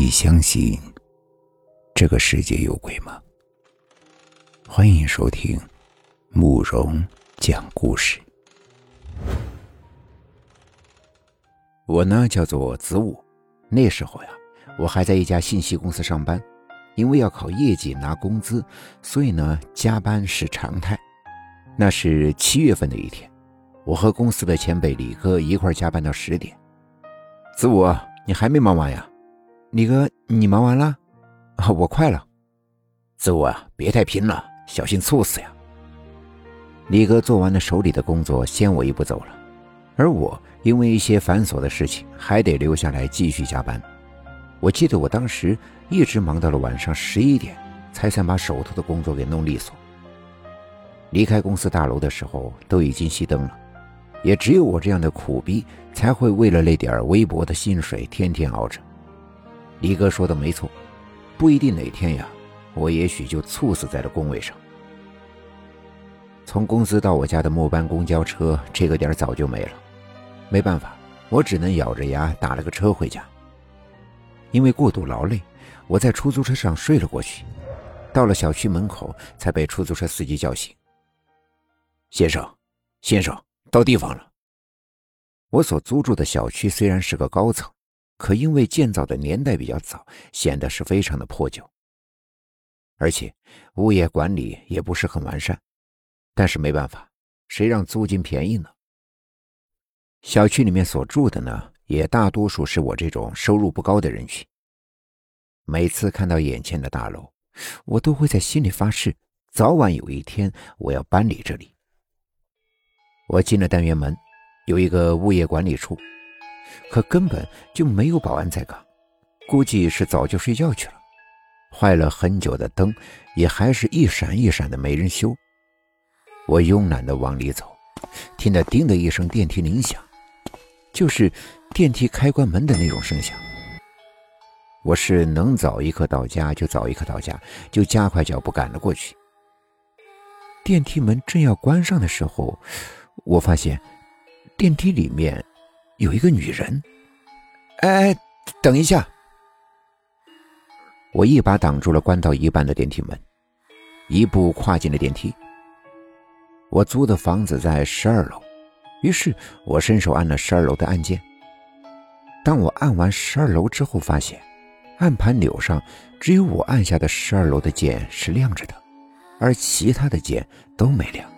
你相信这个世界有鬼吗？欢迎收听慕容讲故事。我呢叫做子午，那时候呀，我还在一家信息公司上班，因为要考业绩拿工资，所以呢加班是常态。那是七月份的一天，我和公司的前辈李哥一块加班到十点。子午，你还没忙完呀？李哥，你忙完了？啊，我快了。子午啊，别太拼了，小心猝死呀！李哥做完了手里的工作，先我一步走了，而我因为一些繁琐的事情，还得留下来继续加班。我记得我当时一直忙到了晚上十一点，才算把手头的工作给弄利索。离开公司大楼的时候，都已经熄灯了。也只有我这样的苦逼，才会为了那点微薄的薪水，天天熬着。李哥说的没错，不一定哪天呀，我也许就猝死在了工位上。从公司到我家的末班公交车，这个点早就没了。没办法，我只能咬着牙打了个车回家。因为过度劳累，我在出租车上睡了过去。到了小区门口，才被出租车司机叫醒。先生，先生。到地方了。我所租住的小区虽然是个高层，可因为建造的年代比较早，显得是非常的破旧，而且物业管理也不是很完善。但是没办法，谁让租金便宜呢？小区里面所住的呢，也大多数是我这种收入不高的人群。每次看到眼前的大楼，我都会在心里发誓，早晚有一天我要搬离这里。我进了单元门，有一个物业管理处，可根本就没有保安在岗，估计是早就睡觉去了。坏了很久的灯也还是一闪一闪的，没人修。我慵懒的往里走，听到“叮”的一声电梯铃响，就是电梯开关门的那种声响。我是能早一刻到家就早一刻到家，就加快脚步赶了过去。电梯门正要关上的时候。我发现电梯里面有一个女人。哎，等一下！我一把挡住了关到一半的电梯门，一步跨进了电梯。我租的房子在十二楼，于是我伸手按了十二楼的按键。当我按完十二楼之后，发现按盘钮上只有我按下的十二楼的键是亮着的，而其他的键都没亮。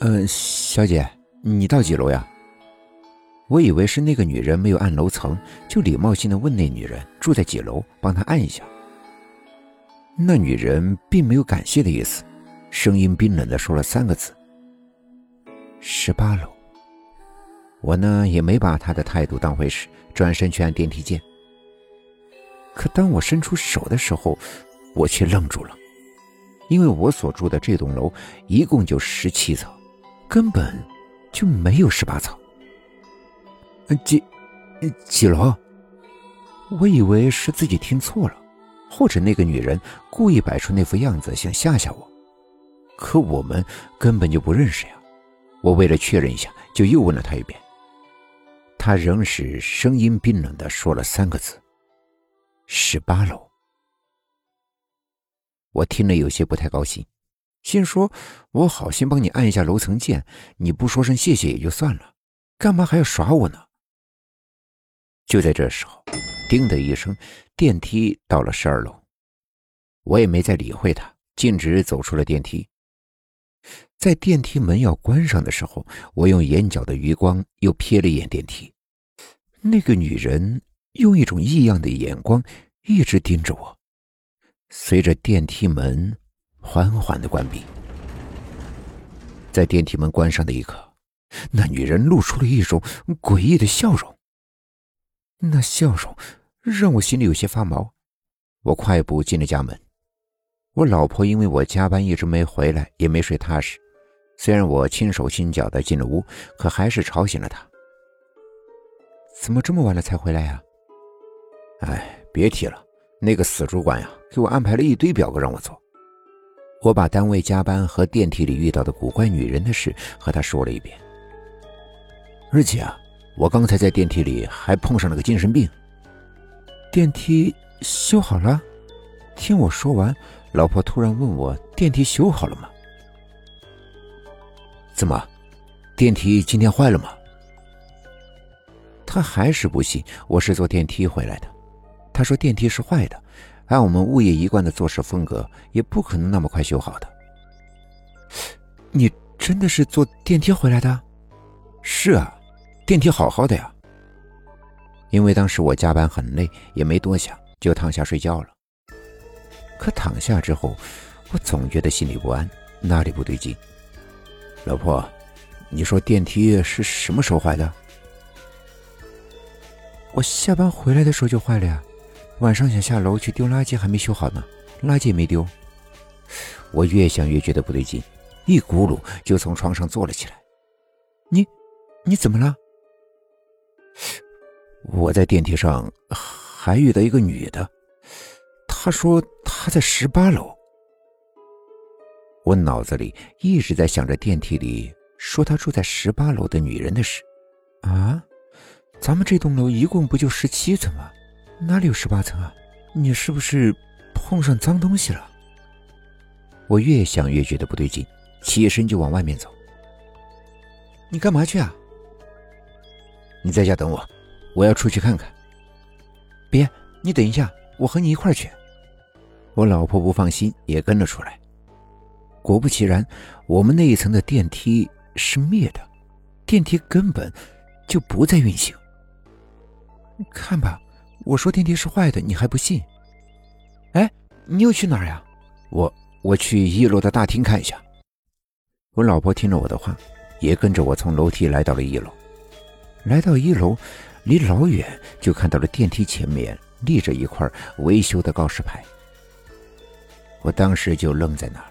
嗯，小姐，你到几楼呀？我以为是那个女人没有按楼层，就礼貌性的问那女人住在几楼，帮她按一下。那女人并没有感谢的意思，声音冰冷的说了三个字：“十八楼。”我呢也没把她的态度当回事，转身去按电梯键。可当我伸出手的时候，我却愣住了，因为我所住的这栋楼一共就十七层。根本就没有十八层，几几楼？我以为是自己听错了，或者那个女人故意摆出那副样子想吓吓我。可我们根本就不认识呀！我为了确认一下，就又问了她一遍。她仍是声音冰冷的说了三个字：“十八楼。”我听了有些不太高兴。心说：“我好心帮你按一下楼层键，你不说声谢谢也就算了，干嘛还要耍我呢？”就在这时候，叮的一声，电梯到了十二楼。我也没再理会他，径直走出了电梯。在电梯门要关上的时候，我用眼角的余光又瞥了一眼电梯，那个女人用一种异样的眼光一直盯着我。随着电梯门。缓缓的关闭，在电梯门关上的一刻，那女人露出了一种诡异的笑容。那笑容让我心里有些发毛。我快步进了家门。我老婆因为我加班一直没回来，也没睡踏实。虽然我轻手轻脚的进了屋，可还是吵醒了她。怎么这么晚了才回来呀？哎，别提了，那个死主管呀，给我安排了一堆表格让我做。我把单位加班和电梯里遇到的古怪女人的事和她说了一遍，而且啊，我刚才在电梯里还碰上了个精神病。电梯修好了？听我说完，老婆突然问我：“电梯修好了吗？”怎么，电梯今天坏了吗？他还是不信我是坐电梯回来的。他说电梯是坏的，按我们物业一贯的做事风格，也不可能那么快修好的。你真的是坐电梯回来的？是啊，电梯好好的呀。因为当时我加班很累，也没多想，就躺下睡觉了。可躺下之后，我总觉得心里不安，哪里不对劲。老婆，你说电梯是什么时候坏的？我下班回来的时候就坏了呀。晚上想下楼去丢垃圾，还没修好呢，垃圾也没丢。我越想越觉得不对劲，一咕噜就从床上坐了起来。你，你怎么了？我在电梯上还遇到一个女的，她说她在十八楼。我脑子里一直在想着电梯里说她住在十八楼的女人的事。啊，咱们这栋楼一共不就十七层吗？哪里有十八层啊？你是不是碰上脏东西了？我越想越觉得不对劲，起身就往外面走。你干嘛去啊？你在家等我。我要出去看看。别，你等一下，我和你一块去。我老婆不放心，也跟了出来。果不其然，我们那一层的电梯是灭的，电梯根本就不在运行。看吧，我说电梯是坏的，你还不信？哎，你又去哪儿呀？我我去一楼的大厅看一下。我老婆听了我的话，也跟着我从楼梯来到了一楼。来到一楼。离老远就看到了电梯前面立着一块维修的告示牌，我当时就愣在那儿，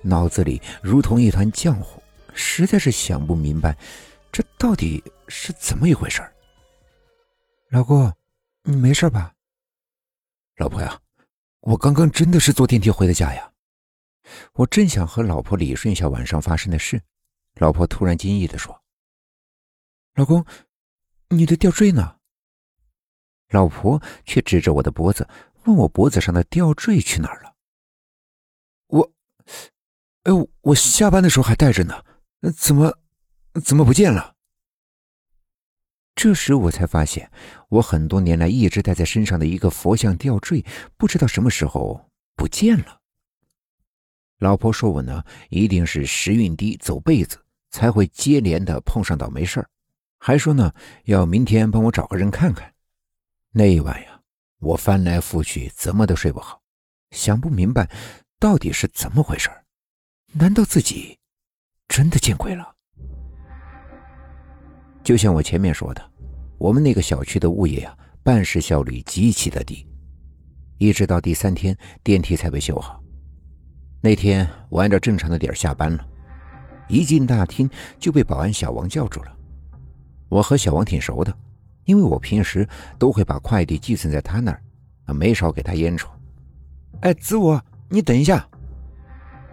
脑子里如同一团浆糊，实在是想不明白这到底是怎么一回事老公，你没事吧？老婆呀，我刚刚真的是坐电梯回的家呀。我正想和老婆理顺一下晚上发生的事，老婆突然惊异的说：“老公。”你的吊坠呢？老婆却指着我的脖子，问我脖子上的吊坠去哪儿了。我，哎，我下班的时候还带着呢，怎么，怎么不见了？这时我才发现，我很多年来一直戴在身上的一个佛像吊坠，不知道什么时候不见了。老婆说我呢，一定是时运低，走背子，才会接连的碰上倒霉事儿。还说呢，要明天帮我找个人看看。那一晚呀，我翻来覆去，怎么都睡不好，想不明白到底是怎么回事难道自己真的见鬼了？就像我前面说的，我们那个小区的物业呀，办事效率极其的低，一直到第三天电梯才被修好。那天我按照正常的点下班了，一进大厅就被保安小王叫住了。我和小王挺熟的，因为我平时都会把快递寄存在他那儿，没少给他烟抽。哎，子午，你等一下，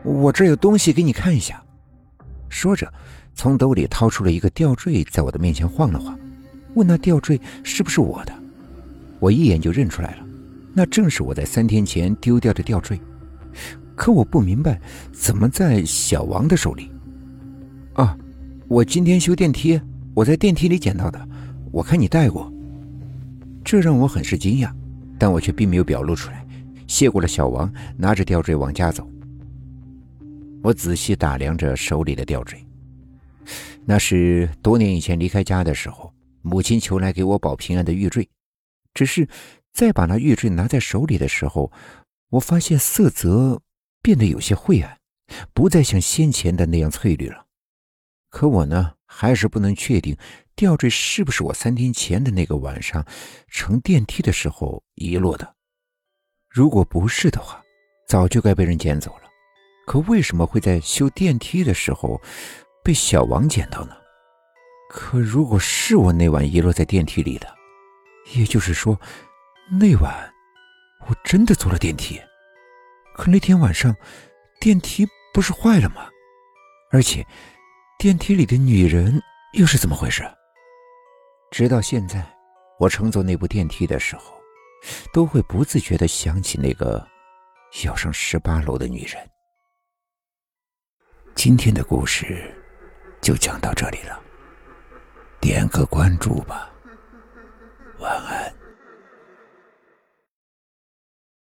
我这有东西给你看一下。说着，从兜里掏出了一个吊坠，在我的面前晃了晃，问那吊坠是不是我的。我一眼就认出来了，那正是我在三天前丢掉的吊坠。可我不明白，怎么在小王的手里？啊，我今天修电梯。我在电梯里捡到的，我看你戴过，这让我很是惊讶，但我却并没有表露出来。谢过了小王，拿着吊坠往家走。我仔细打量着手里的吊坠，那是多年以前离开家的时候，母亲求来给我保平安的玉坠。只是再把那玉坠拿在手里的时候，我发现色泽变得有些晦暗，不再像先前的那样翠绿了。可我呢？还是不能确定吊坠是不是我三天前的那个晚上乘电梯的时候遗落的。如果不是的话，早就该被人捡走了。可为什么会在修电梯的时候被小王捡到呢？可如果是我那晚遗落在电梯里的，也就是说，那晚我真的坐了电梯。可那天晚上电梯不是坏了吗？而且。电梯里的女人又是怎么回事？直到现在，我乘坐那部电梯的时候，都会不自觉的想起那个要上十八楼的女人。今天的故事就讲到这里了，点个关注吧。晚安